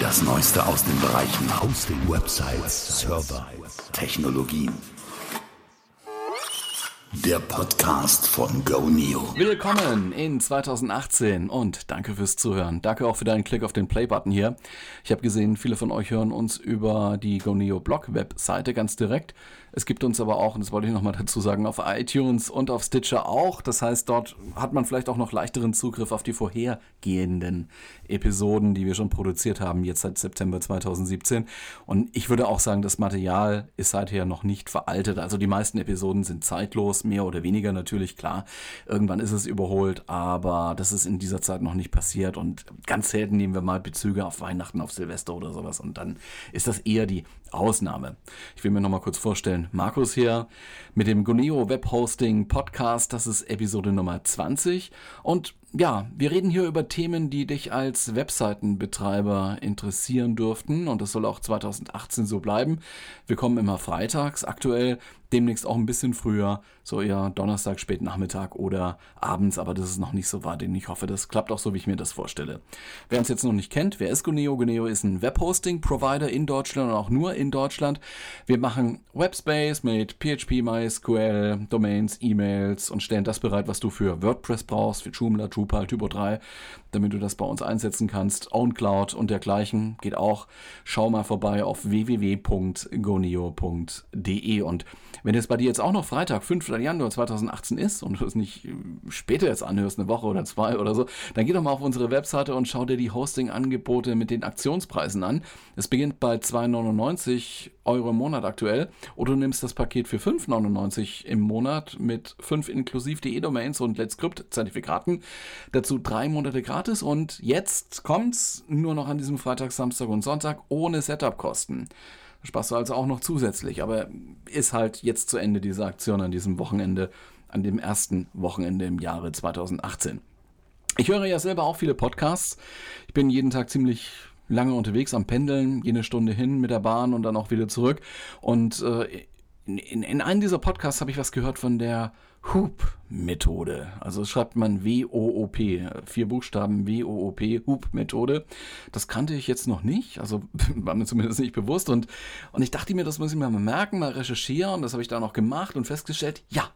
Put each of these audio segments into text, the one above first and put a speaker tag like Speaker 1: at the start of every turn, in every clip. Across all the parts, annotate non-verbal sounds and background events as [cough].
Speaker 1: Das Neueste aus den Bereichen Hosting, Websites, Server, Technologien. Der Podcast von GoNeo.
Speaker 2: Willkommen in 2018 und danke fürs Zuhören. Danke auch für deinen Klick auf den Play-Button hier. Ich habe gesehen, viele von euch hören uns über die GoNeo Blog-Webseite ganz direkt. Es gibt uns aber auch, und das wollte ich nochmal dazu sagen, auf iTunes und auf Stitcher auch. Das heißt, dort hat man vielleicht auch noch leichteren Zugriff auf die vorhergehenden Episoden, die wir schon produziert haben, jetzt seit September 2017. Und ich würde auch sagen, das Material ist seither noch nicht veraltet. Also die meisten Episoden sind zeitlos, mehr oder weniger natürlich, klar. Irgendwann ist es überholt, aber das ist in dieser Zeit noch nicht passiert. Und ganz selten nehmen wir mal Bezüge auf Weihnachten, auf Silvester oder sowas. Und dann ist das eher die Ausnahme. Ich will mir nochmal kurz vorstellen, Markus hier mit dem Goneo Web Hosting Podcast, das ist Episode Nummer 20 und ja, wir reden hier über Themen, die dich als Webseitenbetreiber interessieren dürften und das soll auch 2018 so bleiben. Wir kommen immer freitags, aktuell demnächst auch ein bisschen früher, so eher Donnerstag, spät Nachmittag oder abends, aber das ist noch nicht so weit. Ich hoffe, das klappt auch so, wie ich mir das vorstelle. Wer uns jetzt noch nicht kennt, wer ist Guneo? Guneo ist ein Webhosting-Provider in Deutschland und auch nur in Deutschland. Wir machen Webspace mit PHP, MySQL, Domains, E-Mails und stellen das bereit, was du für WordPress brauchst, für Joomla, Drupal, Typo 3, damit du das bei uns einsetzen kannst. OwnCloud und dergleichen geht auch. Schau mal vorbei auf www.goneo.de und wenn es bei dir jetzt auch noch Freitag, 5. Januar 2018 ist und du es nicht äh, später jetzt anhörst, eine Woche oder zwei oder so, dann geh doch mal auf unsere Webseite und schau dir die Hosting-Angebote mit den Aktionspreisen an. Es beginnt bei 2,99 Euro im Monat aktuell oder du nimmst das Paket für 5,99 im Monat mit 5 inklusiv DE-Domains und Let's Script-Zertifikaten. Dazu drei Monate gratis und jetzt kommt's nur noch an diesem Freitag, Samstag und Sonntag ohne Setup-Kosten. Du also auch noch zusätzlich. Aber ist halt jetzt zu Ende diese Aktion an diesem Wochenende, an dem ersten Wochenende im Jahre 2018. Ich höre ja selber auch viele Podcasts. Ich bin jeden Tag ziemlich lange unterwegs am Pendeln, jede Stunde hin mit der Bahn und dann auch wieder zurück. Und äh, in, in, in einem dieser Podcasts habe ich was gehört von der Hoop-Methode. Also schreibt man W-O-O-P, vier Buchstaben W-O-O-P, Hoop-Methode. Das kannte ich jetzt noch nicht, also [laughs] war mir zumindest nicht bewusst. Und, und ich dachte mir, das muss ich mir mal merken, mal recherchieren. Das habe ich dann auch gemacht und festgestellt, ja,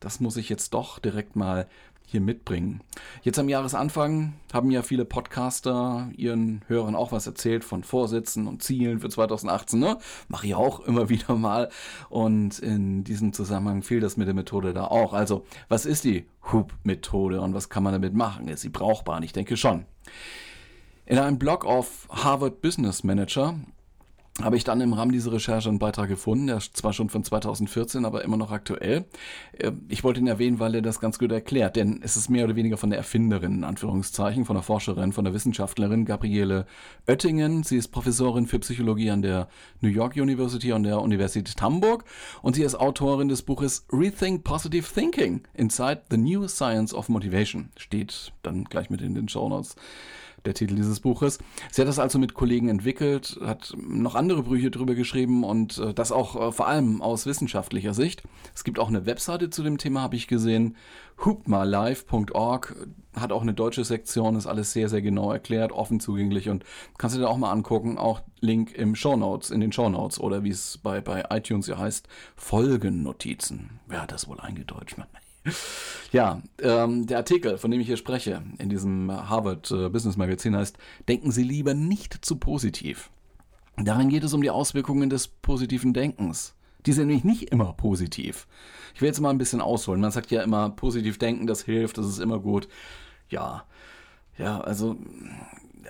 Speaker 2: das muss ich jetzt doch direkt mal hier mitbringen. Jetzt am Jahresanfang haben ja viele Podcaster ihren Hörern auch was erzählt von Vorsätzen und Zielen für 2018. Ne? Mache ich auch immer [laughs] wieder mal. Und in diesem Zusammenhang fiel das mit der Methode da auch. Also, was ist die Hoop-Methode und was kann man damit machen? Ist sie brauchbar? Und ich denke schon. In einem Blog auf Harvard Business Manager habe ich dann im Rahmen dieser Recherche einen Beitrag gefunden, der ist zwar schon von 2014, aber immer noch aktuell. Äh, ich wollte ihn erwähnen, weil er das ganz gut erklärt, denn es ist mehr oder weniger von der Erfinderin, in Anführungszeichen, von der Forscherin, von der Wissenschaftlerin Gabriele Oettingen. Sie ist Professorin für Psychologie an der New York University und der Universität Hamburg und sie ist Autorin des Buches Rethink Positive Thinking Inside the New Science of Motivation. Steht dann gleich mit in den Show Notes der Titel dieses Buches. Sie hat das also mit Kollegen entwickelt, hat noch andere Brüche drüber geschrieben und äh, das auch äh, vor allem aus wissenschaftlicher Sicht. Es gibt auch eine Webseite zu dem Thema, habe ich gesehen. hoopmalive.org hat auch eine deutsche Sektion, ist alles sehr, sehr genau erklärt, offen zugänglich und kannst du dir auch mal angucken. Auch Link im Show Notes, in den Show Notes oder wie es bei, bei iTunes ja heißt, Folgennotizen. Wer hat das wohl eingedeutscht? Ja, ähm, der Artikel, von dem ich hier spreche, in diesem Harvard äh, Business Magazin heißt, denken Sie lieber nicht zu positiv. Darin geht es um die Auswirkungen des positiven Denkens. Die sind nämlich nicht immer positiv. Ich will jetzt mal ein bisschen ausholen. Man sagt ja immer, positiv denken, das hilft, das ist immer gut. Ja, ja, also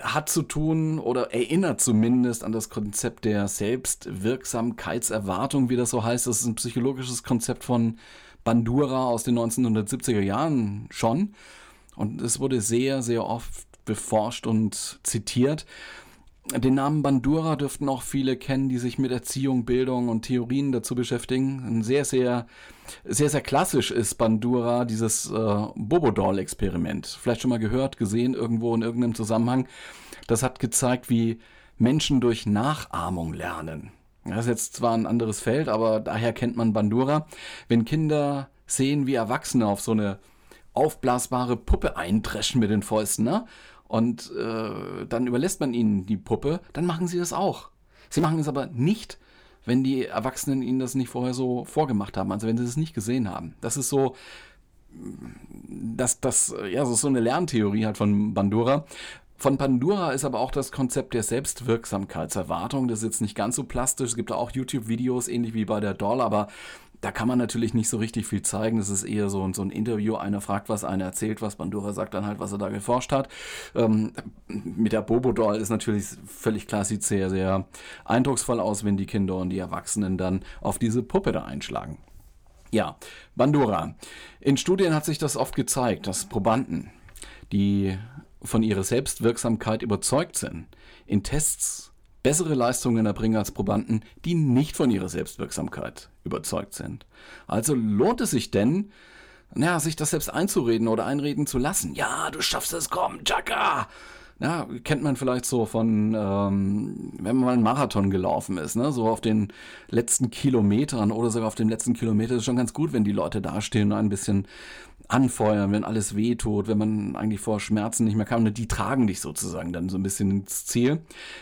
Speaker 2: hat zu tun oder erinnert zumindest an das Konzept der Selbstwirksamkeitserwartung, wie das so heißt. Das ist ein psychologisches Konzept von Bandura aus den 1970er Jahren schon. Und es wurde sehr, sehr oft beforscht und zitiert. Den Namen Bandura dürften auch viele kennen, die sich mit Erziehung, Bildung und Theorien dazu beschäftigen. Ein sehr, sehr, sehr, sehr klassisch ist Bandura dieses äh, Bobodol-Experiment. Vielleicht schon mal gehört, gesehen irgendwo in irgendeinem Zusammenhang. Das hat gezeigt, wie Menschen durch Nachahmung lernen. Das ist jetzt zwar ein anderes Feld, aber daher kennt man Bandura. Wenn Kinder sehen, wie Erwachsene auf so eine aufblasbare Puppe eindreschen mit den Fäusten, ne? und äh, dann überlässt man ihnen die Puppe, dann machen sie das auch. Sie machen es aber nicht, wenn die Erwachsenen ihnen das nicht vorher so vorgemacht haben, also wenn sie es nicht gesehen haben. Das ist so, das, das, ja, so eine Lerntheorie halt von Bandura. Von Pandora ist aber auch das Konzept der Selbstwirksamkeitserwartung. Das ist jetzt nicht ganz so plastisch. Es gibt auch YouTube-Videos, ähnlich wie bei der Doll, aber da kann man natürlich nicht so richtig viel zeigen. Das ist eher so, so ein Interview. Einer fragt was, einer erzählt was. Bandura sagt dann halt, was er da geforscht hat. Ähm, mit der Bobo-Doll ist natürlich völlig klar, sieht sehr, sehr eindrucksvoll aus, wenn die Kinder und die Erwachsenen dann auf diese Puppe da einschlagen. Ja, Bandura. In Studien hat sich das oft gezeigt, dass Probanden, die von ihrer Selbstwirksamkeit überzeugt sind, in Tests bessere Leistungen erbringen als Probanden, die nicht von ihrer Selbstwirksamkeit überzeugt sind. Also lohnt es sich denn, ja, sich das selbst einzureden oder einreden zu lassen. Ja, du schaffst es, komm, Chaka! Ja, kennt man vielleicht so von, ähm, wenn man mal einen Marathon gelaufen ist, ne? so auf den letzten Kilometern oder sogar auf dem letzten Kilometer ist schon ganz gut, wenn die Leute dastehen und ein bisschen anfeuern, wenn alles wehtut, wenn man eigentlich vor Schmerzen nicht mehr kann. Und die tragen dich sozusagen dann so ein bisschen ins Ziel.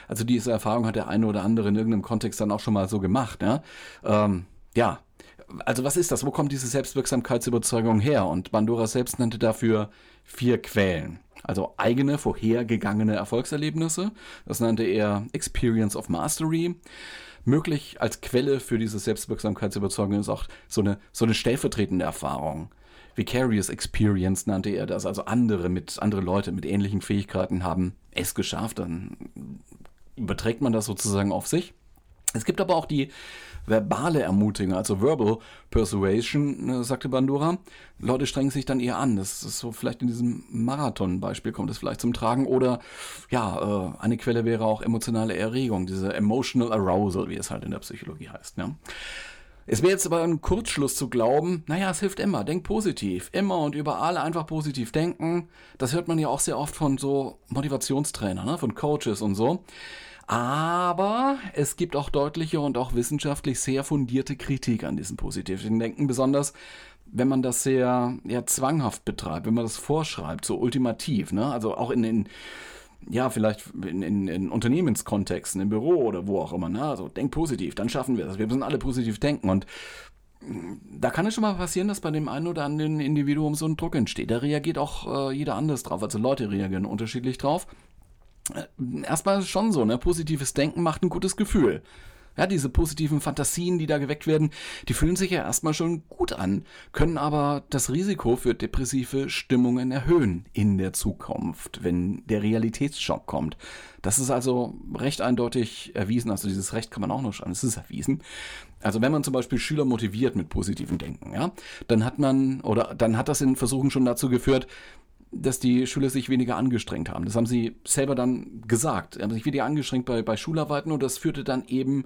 Speaker 2: Also diese Erfahrung hat der eine oder andere in irgendeinem Kontext dann auch schon mal so gemacht. Ja, ähm, ja. also was ist das? Wo kommt diese Selbstwirksamkeitsüberzeugung her? Und Bandura selbst nannte dafür vier Quellen. Also eigene, vorhergegangene Erfolgserlebnisse. Das nannte er Experience of Mastery möglich als Quelle für diese Selbstwirksamkeitsüberzeugung ist auch so eine, so eine stellvertretende Erfahrung. Vicarious Experience nannte er das, also andere mit andere Leute mit ähnlichen Fähigkeiten haben es geschafft, dann überträgt man das sozusagen auf sich. Es gibt aber auch die verbale Ermutigung, also Verbal Persuasion, äh, sagte Bandura. Leute strengen sich dann eher an. Das ist so vielleicht in diesem Marathon-Beispiel kommt es vielleicht zum Tragen. Oder ja, äh, eine Quelle wäre auch emotionale Erregung, diese Emotional Arousal, wie es halt in der Psychologie heißt. Ja. Es wäre jetzt aber ein Kurzschluss zu glauben, naja, es hilft immer, denk positiv, immer und überall einfach positiv denken. Das hört man ja auch sehr oft von so Motivationstrainern, ne? von Coaches und so. Aber es gibt auch deutliche und auch wissenschaftlich sehr fundierte Kritik an diesem positiven Denken, besonders wenn man das sehr ja, zwanghaft betreibt, wenn man das vorschreibt, so ultimativ, ne? also auch in den ja, vielleicht in, in, in, Unternehmenskontexten, im Büro oder wo auch immer. Ne? Also denk positiv, dann schaffen wir das. Wir müssen alle positiv denken. Und mm, da kann es schon mal passieren, dass bei dem einen oder anderen Individuum so ein Druck entsteht. Da reagiert auch äh, jeder anders drauf. Also Leute reagieren unterschiedlich drauf. Äh, erstmal schon so, ne? Positives Denken macht ein gutes Gefühl. Ja, diese positiven Fantasien, die da geweckt werden, die fühlen sich ja erstmal schon gut an, können aber das Risiko für depressive Stimmungen erhöhen in der Zukunft, wenn der Realitätsschock kommt. Das ist also recht eindeutig erwiesen, also dieses Recht kann man auch noch schauen, es ist erwiesen. Also wenn man zum Beispiel Schüler motiviert mit positivem Denken, ja, dann hat man, oder dann hat das in Versuchen schon dazu geführt, dass die Schüler sich weniger angestrengt haben. Das haben sie selber dann gesagt. Sie haben sich weniger angestrengt bei, bei Schularbeiten und das führte dann eben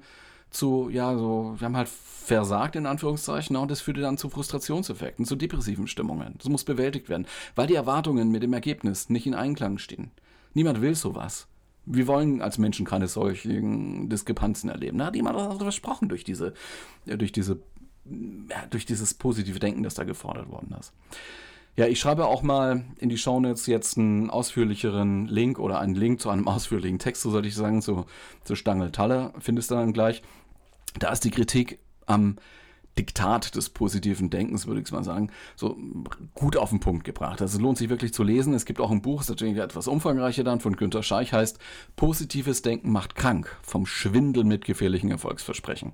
Speaker 2: zu, ja, so, wir haben halt versagt in Anführungszeichen und das führte dann zu Frustrationseffekten, zu depressiven Stimmungen. Das muss bewältigt werden, weil die Erwartungen mit dem Ergebnis nicht in Einklang stehen. Niemand will sowas. Wir wollen als Menschen keine solchen Diskrepanzen erleben. Da hat jemand was versprochen durch diese, durch diese, ja, durch dieses positive Denken, das da gefordert worden ist. Ja, ich schreibe auch mal in die Shownotes jetzt einen ausführlicheren Link oder einen Link zu einem [laughs] ausführlichen Text, so sollte ich sagen, zu, zu Stangeltalle, findest du dann gleich. Da ist die Kritik am Diktat des positiven Denkens, würde ich mal sagen, so gut auf den Punkt gebracht. Also es lohnt sich wirklich zu lesen. Es gibt auch ein Buch, das ist natürlich etwas umfangreicher dann, von Günter Scheich, heißt Positives Denken macht krank, vom Schwindel mit gefährlichen Erfolgsversprechen.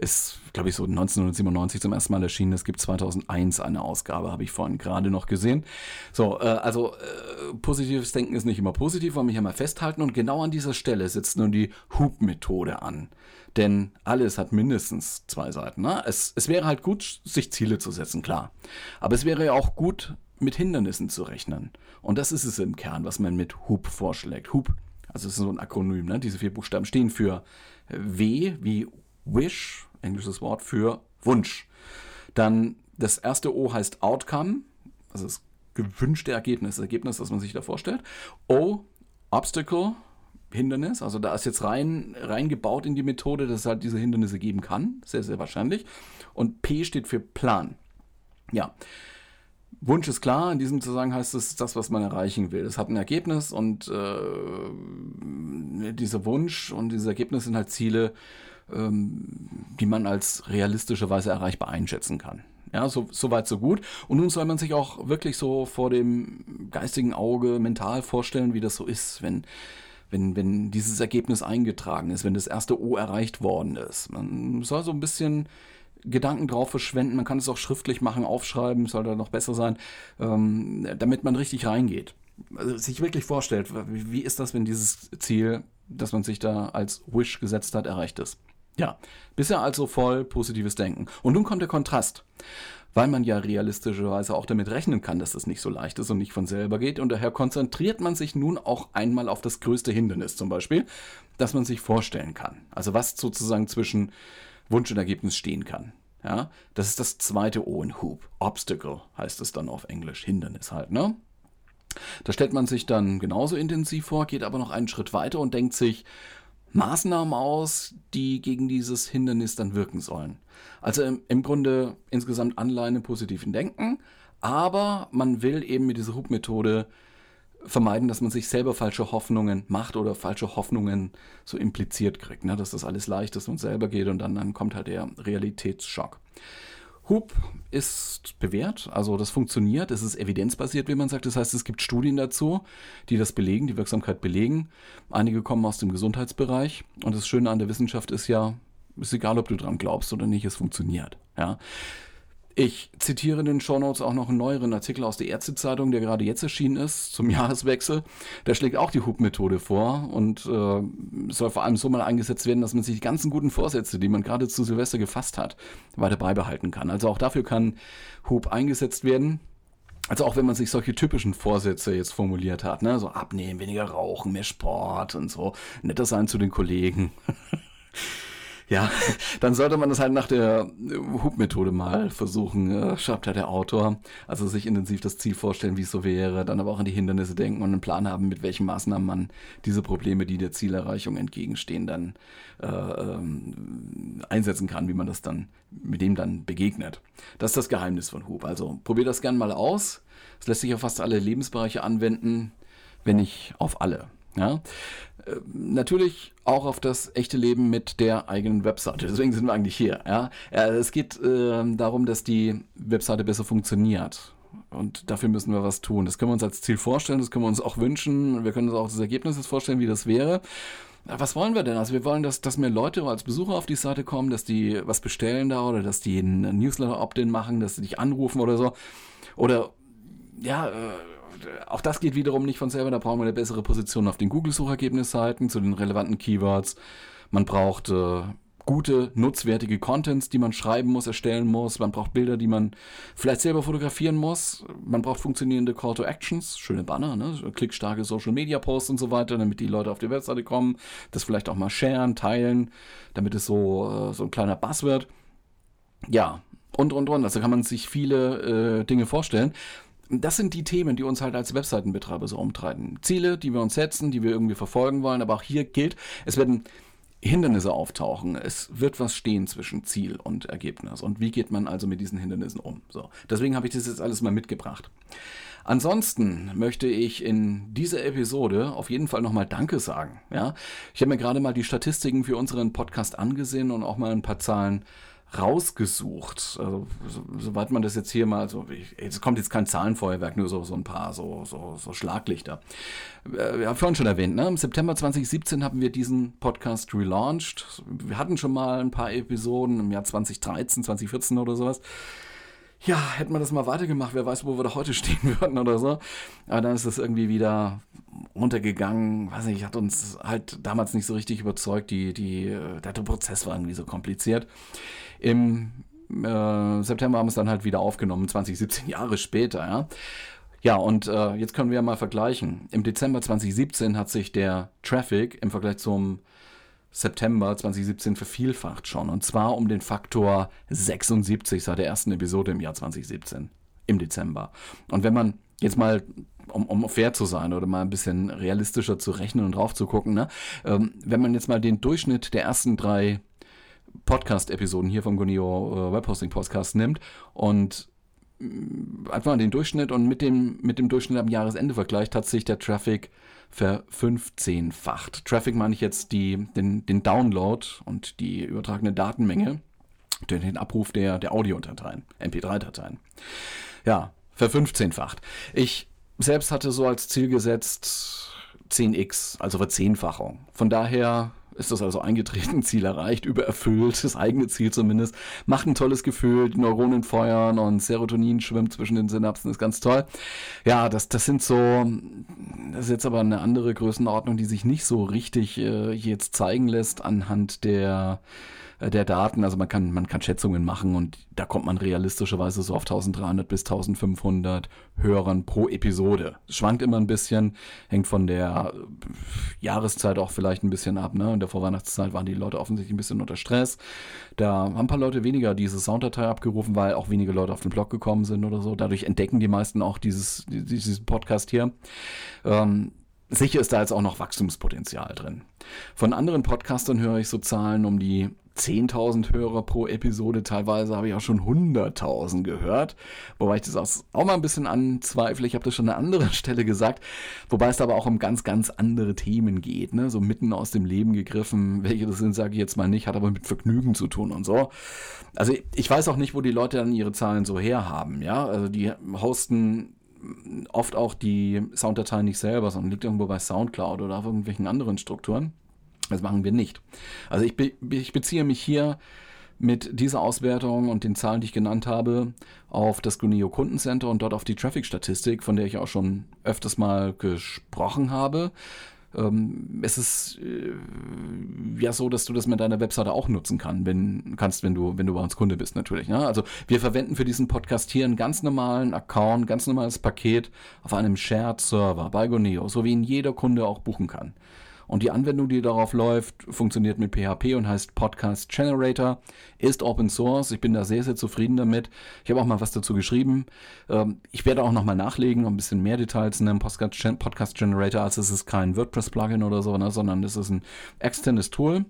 Speaker 2: Ist, glaube ich, so 1997 zum ersten Mal erschienen. Es gibt 2001 eine Ausgabe, habe ich vorhin gerade noch gesehen. So, äh, also äh, positives Denken ist nicht immer positiv, wollen wir hier mal festhalten. Und genau an dieser Stelle setzt nun die Hub-Methode an. Denn alles hat mindestens zwei Seiten. Ne? Es, es wäre halt gut, sich Ziele zu setzen, klar. Aber es wäre ja auch gut, mit Hindernissen zu rechnen. Und das ist es im Kern, was man mit Hub vorschlägt. Hub, also es ist so ein Akronym, ne? diese vier Buchstaben stehen für W wie Wish, englisches Wort für Wunsch. Dann das erste O heißt Outcome, also das gewünschte Ergebnis, das Ergebnis, das man sich da vorstellt. O, Obstacle, Hindernis. Also da ist jetzt rein reingebaut in die Methode, dass es halt diese Hindernisse geben kann. Sehr, sehr wahrscheinlich. Und P steht für Plan. Ja. Wunsch ist klar, in diesem Zusammenhang heißt es das, was man erreichen will. Es hat ein Ergebnis und äh, dieser Wunsch und dieses Ergebnis sind halt Ziele, ähm, die man als realistischerweise erreichbar einschätzen kann. Ja, so, so weit, so gut. Und nun soll man sich auch wirklich so vor dem geistigen Auge mental vorstellen, wie das so ist, wenn, wenn, wenn dieses Ergebnis eingetragen ist, wenn das erste O erreicht worden ist. Man soll so ein bisschen Gedanken drauf verschwenden. Man kann es auch schriftlich machen, aufschreiben, soll da noch besser sein, ähm, damit man richtig reingeht. Also sich wirklich vorstellt, wie ist das, wenn dieses Ziel, das man sich da als Wish gesetzt hat, erreicht ist. Ja, bisher also voll positives Denken. Und nun kommt der Kontrast, weil man ja realistischerweise auch damit rechnen kann, dass es nicht so leicht ist und nicht von selber geht. Und daher konzentriert man sich nun auch einmal auf das größte Hindernis zum Beispiel, das man sich vorstellen kann. Also was sozusagen zwischen Wunsch und Ergebnis stehen kann. Ja, das ist das zweite O in Hoop. Obstacle heißt es dann auf Englisch. Hindernis halt, ne? Da stellt man sich dann genauso intensiv vor, geht aber noch einen Schritt weiter und denkt sich, Maßnahmen aus, die gegen dieses Hindernis dann wirken sollen. Also im, Grunde insgesamt Anleihen im positiven Denken, aber man will eben mit dieser Hub-Methode vermeiden, dass man sich selber falsche Hoffnungen macht oder falsche Hoffnungen so impliziert kriegt, ne? dass das alles leicht ist und selber geht und dann, dann kommt halt der Realitätsschock. Hub ist bewährt, also das funktioniert, es ist evidenzbasiert, wie man sagt. Das heißt, es gibt Studien dazu, die das belegen, die Wirksamkeit belegen. Einige kommen aus dem Gesundheitsbereich und das Schöne an der Wissenschaft ist ja, ist egal, ob du dran glaubst oder nicht, es funktioniert. Ja. Ich zitiere in den Shownotes auch noch einen neueren Artikel aus der Ärztezeitung, der gerade jetzt erschienen ist, zum [laughs] Jahreswechsel. Der schlägt auch die Hub-Methode vor und äh, soll vor allem so mal eingesetzt werden, dass man sich die ganzen guten Vorsätze, die man gerade zu Silvester gefasst hat, weiter beibehalten kann. Also auch dafür kann Hub eingesetzt werden. Also auch wenn man sich solche typischen Vorsätze jetzt formuliert hat, ne, so abnehmen, weniger rauchen, mehr Sport und so, netter sein zu den Kollegen. [laughs] Ja, dann sollte man das halt nach der Hub-Methode mal versuchen, äh, schreibt ja der Autor. Also sich intensiv das Ziel vorstellen, wie es so wäre, dann aber auch an die Hindernisse denken und einen Plan haben, mit welchen Maßnahmen man diese Probleme, die der Zielerreichung entgegenstehen, dann äh, ähm, einsetzen kann, wie man das dann, mit dem dann begegnet. Das ist das Geheimnis von Hub. Also probiert das gern mal aus. Es lässt sich auf fast alle Lebensbereiche anwenden, wenn nicht auf alle. Ja? Äh, natürlich auch auf das echte Leben mit der eigenen Webseite. Deswegen sind wir eigentlich hier. Ja? Es geht äh, darum, dass die Webseite besser funktioniert. Und dafür müssen wir was tun. Das können wir uns als Ziel vorstellen, das können wir uns auch wünschen. Wir können uns auch das Ergebnis vorstellen, wie das wäre. Was wollen wir denn? Also wir wollen, dass, dass mehr Leute als Besucher auf die Seite kommen, dass die was bestellen da oder dass die einen Newsletter-Opt-in machen, dass sie dich anrufen oder so. Oder ja, äh, auch das geht wiederum nicht von selber. Da brauchen wir eine bessere Position auf den Google-Suchergebnisseiten zu den relevanten Keywords. Man braucht äh, gute, nutzwertige Contents, die man schreiben muss, erstellen muss. Man braucht Bilder, die man vielleicht selber fotografieren muss. Man braucht funktionierende Call to Actions, schöne Banner, ne? klickstarke Social Media Posts und so weiter, damit die Leute auf die Webseite kommen. Das vielleicht auch mal sharen, teilen, damit es so, äh, so ein kleiner Bass wird. Ja, und, und, und. Also kann man sich viele äh, Dinge vorstellen das sind die Themen, die uns halt als Webseitenbetreiber so umtreiben. Ziele, die wir uns setzen, die wir irgendwie verfolgen wollen, aber auch hier gilt, es werden Hindernisse auftauchen. Es wird was stehen zwischen Ziel und Ergebnis. Und wie geht man also mit diesen Hindernissen um? So. Deswegen habe ich das jetzt alles mal mitgebracht. Ansonsten möchte ich in dieser Episode auf jeden Fall nochmal Danke sagen. Ja? Ich habe mir gerade mal die Statistiken für unseren Podcast angesehen und auch mal ein paar Zahlen rausgesucht. Also, so, soweit man das jetzt hier mal, so, es kommt jetzt kein Zahlenfeuerwerk, nur so, so ein paar so, so, so Schlaglichter. Äh, wir haben vorhin schon erwähnt, ne? im September 2017 haben wir diesen Podcast relaunched. Wir hatten schon mal ein paar Episoden im Jahr 2013, 2014 oder sowas ja, hätten wir das mal weitergemacht, wer weiß, wo wir da heute stehen [laughs] würden oder so. Aber dann ist das irgendwie wieder runtergegangen. Weiß nicht, hat uns halt damals nicht so richtig überzeugt. Die, die, der Prozess war irgendwie so kompliziert. Im äh, September haben wir es dann halt wieder aufgenommen, 2017 Jahre später, ja. Ja, und äh, jetzt können wir mal vergleichen. Im Dezember 2017 hat sich der Traffic im Vergleich zum September 2017 vervielfacht schon. Und zwar um den Faktor 76 seit der ersten Episode im Jahr 2017, im Dezember. Und wenn man jetzt mal, um, um fair zu sein oder mal ein bisschen realistischer zu rechnen und drauf zu gucken, ne? Ähm, wenn man jetzt mal den Durchschnitt der ersten drei Podcast-Episoden hier vom Gunio äh, Webhosting Podcast nimmt und einfach mal den Durchschnitt und mit dem, mit dem Durchschnitt am Jahresende vergleicht, hat sich der Traffic verfünfzehnfacht. Traffic meine ich jetzt die, den, den Download und die übertragene Datenmenge durch den Abruf der, der Audiodateien, MP3-Dateien. Ja, verfünfzehnfacht. Ich selbst hatte so als Ziel gesetzt 10x, also Verzehnfachung. Von daher ist das also eingetreten, [laughs] Ziel erreicht, übererfüllt, das eigene Ziel zumindest. Macht ein tolles Gefühl, die Neuronen feuern und Serotonin schwimmt zwischen den Synapsen, ist ganz toll. Ja, das, das sind so, das ist jetzt aber eine andere Größenordnung, die sich nicht so richtig äh, jetzt zeigen lässt anhand der der Daten. Also man kann, man kann Schätzungen machen und da kommt man realistischerweise so auf 1300 bis 1500 Hörern pro Episode. schwankt immer ein bisschen, hängt von der Jahreszeit auch vielleicht ein bisschen ab. Ne? In der Vorweihnachtszeit waren die Leute offensichtlich ein bisschen unter Stress. Da haben ein paar Leute weniger diese Sounddatei abgerufen, weil auch wenige Leute auf den Blog gekommen sind oder so. Dadurch entdecken die meisten auch dieses, dieses Podcast hier. Ähm, Sicher ist da jetzt auch noch Wachstumspotenzial drin. Von anderen Podcastern höre ich so Zahlen um die 10.000 Hörer pro Episode, teilweise habe ich auch schon 100.000 gehört, wobei ich das auch mal ein bisschen anzweifle. Ich habe das schon an anderer [laughs] Stelle gesagt, wobei es aber auch um ganz, ganz andere Themen geht, ne? so mitten aus dem Leben gegriffen. Welche das sind, sage ich jetzt mal nicht, hat aber mit Vergnügen zu tun und so. Also ich weiß auch nicht, wo die Leute dann ihre Zahlen so herhaben, ja, also die hosten oft auch die Sounddateien nicht selber, sondern liegt irgendwo bei Soundcloud oder auf irgendwelchen anderen Strukturen. Das machen wir nicht. Also ich, be ich beziehe mich hier mit dieser Auswertung und den Zahlen, die ich genannt habe, auf das Gunio Kundencenter und dort auf die Traffic-Statistik, von der ich auch schon öfters mal gesprochen habe. Ähm, es ist äh, ja so, dass du das mit deiner Webseite auch nutzen kann, wenn, kannst, wenn du, wenn du bei uns Kunde bist, natürlich. Ne? Also wir verwenden für diesen Podcast hier einen ganz normalen Account, ganz normales Paket auf einem Shared Server bei Goneo, so wie ihn jeder Kunde auch buchen kann. Und die Anwendung, die darauf läuft, funktioniert mit PHP und heißt Podcast Generator, ist Open Source. Ich bin da sehr, sehr zufrieden damit. Ich habe auch mal was dazu geschrieben. Ähm, ich werde auch nochmal nachlegen, ein bisschen mehr Details in einem Podcast Generator, als es ist kein WordPress-Plugin oder so, ne, sondern es ist ein externes Tool.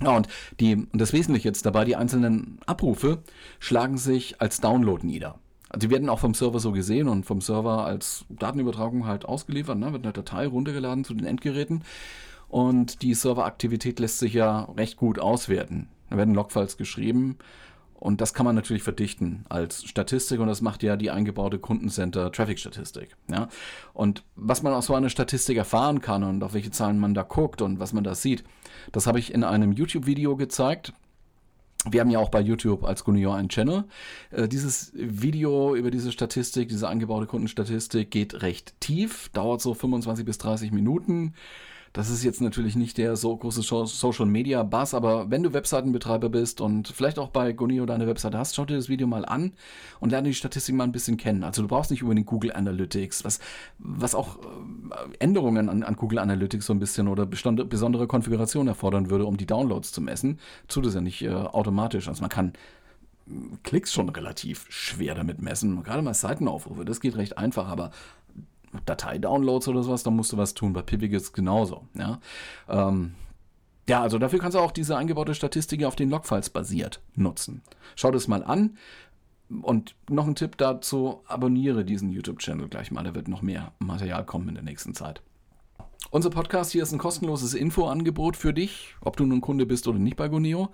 Speaker 2: Ja, und, die, und das Wesentliche jetzt dabei, die einzelnen Abrufe schlagen sich als Download nieder. Die werden auch vom Server so gesehen und vom Server als Datenübertragung halt ausgeliefert, ne? wird eine Datei runtergeladen zu den Endgeräten und die Serveraktivität lässt sich ja recht gut auswerten. Da werden Logfiles geschrieben und das kann man natürlich verdichten als Statistik und das macht ja die eingebaute Kundencenter Traffic Statistik. Ja? Und was man aus so einer Statistik erfahren kann und auf welche Zahlen man da guckt und was man da sieht, das habe ich in einem YouTube-Video gezeigt. Wir haben ja auch bei YouTube als Gunio einen Channel. Äh, dieses Video über diese Statistik, diese angebaute Kundenstatistik geht recht tief, dauert so 25 bis 30 Minuten. Das ist jetzt natürlich nicht der so große Social Media Buzz, aber wenn du Webseitenbetreiber bist und vielleicht auch bei Gonio deine Webseite hast, schau dir das Video mal an und lerne die Statistik mal ein bisschen kennen. Also du brauchst nicht unbedingt Google Analytics, was, was auch äh, Änderungen an, an Google Analytics so ein bisschen oder besondere Konfigurationen erfordern würde, um die Downloads zu messen. Tut es ja nicht äh, automatisch. Also man kann Klicks schon relativ schwer damit messen. Gerade mal Seitenaufrufe, das geht recht einfach, aber Datei-Downloads oder sowas, dann musst du was tun. Bei Pivik ist es genauso. Ja? Ähm, ja, also dafür kannst du auch diese eingebaute Statistik auf den Logfiles basiert nutzen. Schau das mal an. Und noch ein Tipp dazu, abonniere diesen YouTube-Channel gleich mal, da wird noch mehr Material kommen in der nächsten Zeit. Unser Podcast hier ist ein kostenloses Infoangebot für dich, ob du nun Kunde bist oder nicht bei Goneo.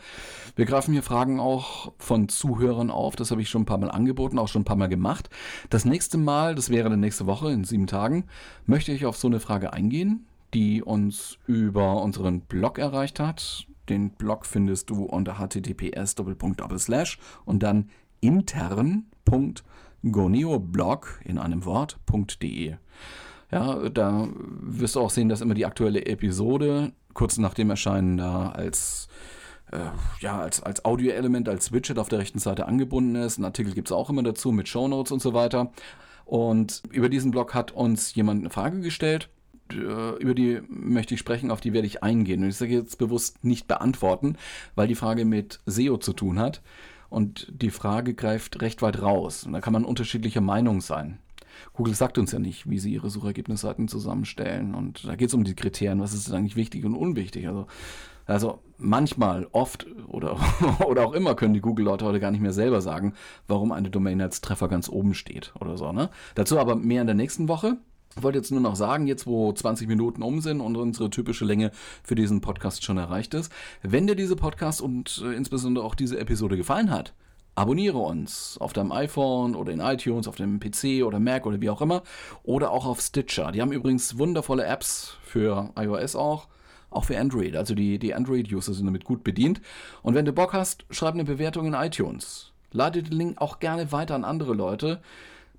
Speaker 2: Wir greifen hier Fragen auch von Zuhörern auf. Das habe ich schon ein paar Mal angeboten, auch schon ein paar Mal gemacht. Das nächste Mal, das wäre dann nächste Woche in sieben Tagen, möchte ich auf so eine Frage eingehen, die uns über unseren Blog erreicht hat. Den Blog findest du unter https und dann intern.goneoblog in einem Wort.de. Ja, da wirst du auch sehen, dass immer die aktuelle Episode kurz nach dem Erscheinen da als äh, ja, als, als Audio-Element, als Widget auf der rechten Seite angebunden ist. Ein Artikel gibt es auch immer dazu mit Shownotes und so weiter. Und über diesen Blog hat uns jemand eine Frage gestellt. Äh, über die möchte ich sprechen, auf die werde ich eingehen. Und ich sage jetzt bewusst nicht beantworten, weil die Frage mit SEO zu tun hat. Und die Frage greift recht weit raus. Und da kann man unterschiedlicher Meinung sein. Google sagt uns ja nicht, wie sie ihre Suchergebnisseiten zusammenstellen. Und da geht es um die Kriterien, was ist eigentlich wichtig und unwichtig. Also Also manchmal, oft oder, [laughs] oder auch immer können die Google-Leute heute gar nicht mehr selber sagen, warum eine Domain als Treffer ganz oben steht oder so. Ne? Dazu aber mehr in der nächsten Woche. Ich wollte jetzt nur noch sagen, jetzt wo 20 Minuten um sind und unsere typische Länge für diesen Podcast schon erreicht ist, wenn dir diese Podcast und äh, insbesondere auch diese Episode gefallen hat, abonniere uns auf deinem iPhone oder in iTunes, auf dem PC oder Mac oder wie auch immer oder auch auf Stitcher. Die haben übrigens wundervolle Apps für iOS auch auch für Android. Also die, die Android-User sind damit gut bedient. Und wenn du Bock hast, schreib eine Bewertung in iTunes. Lade den Link auch gerne weiter an andere Leute.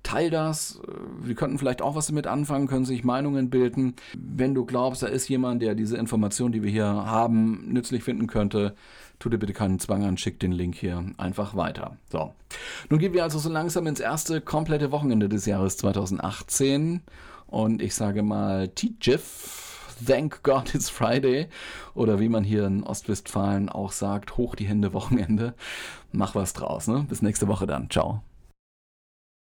Speaker 2: Teil das. Wir könnten vielleicht auch was damit anfangen, können sich Meinungen bilden. Wenn du glaubst, da ist jemand, der diese Information, die wir hier haben, nützlich finden könnte, tu dir bitte keinen Zwang an, schick den Link hier einfach weiter. So. Nun gehen wir also so langsam ins erste komplette Wochenende des Jahres 2018. Und ich sage mal, TGIF Thank God it's Friday. Oder wie man hier in Ostwestfalen auch sagt, hoch die Hände Wochenende. Mach was draus. Ne? Bis nächste Woche dann. Ciao.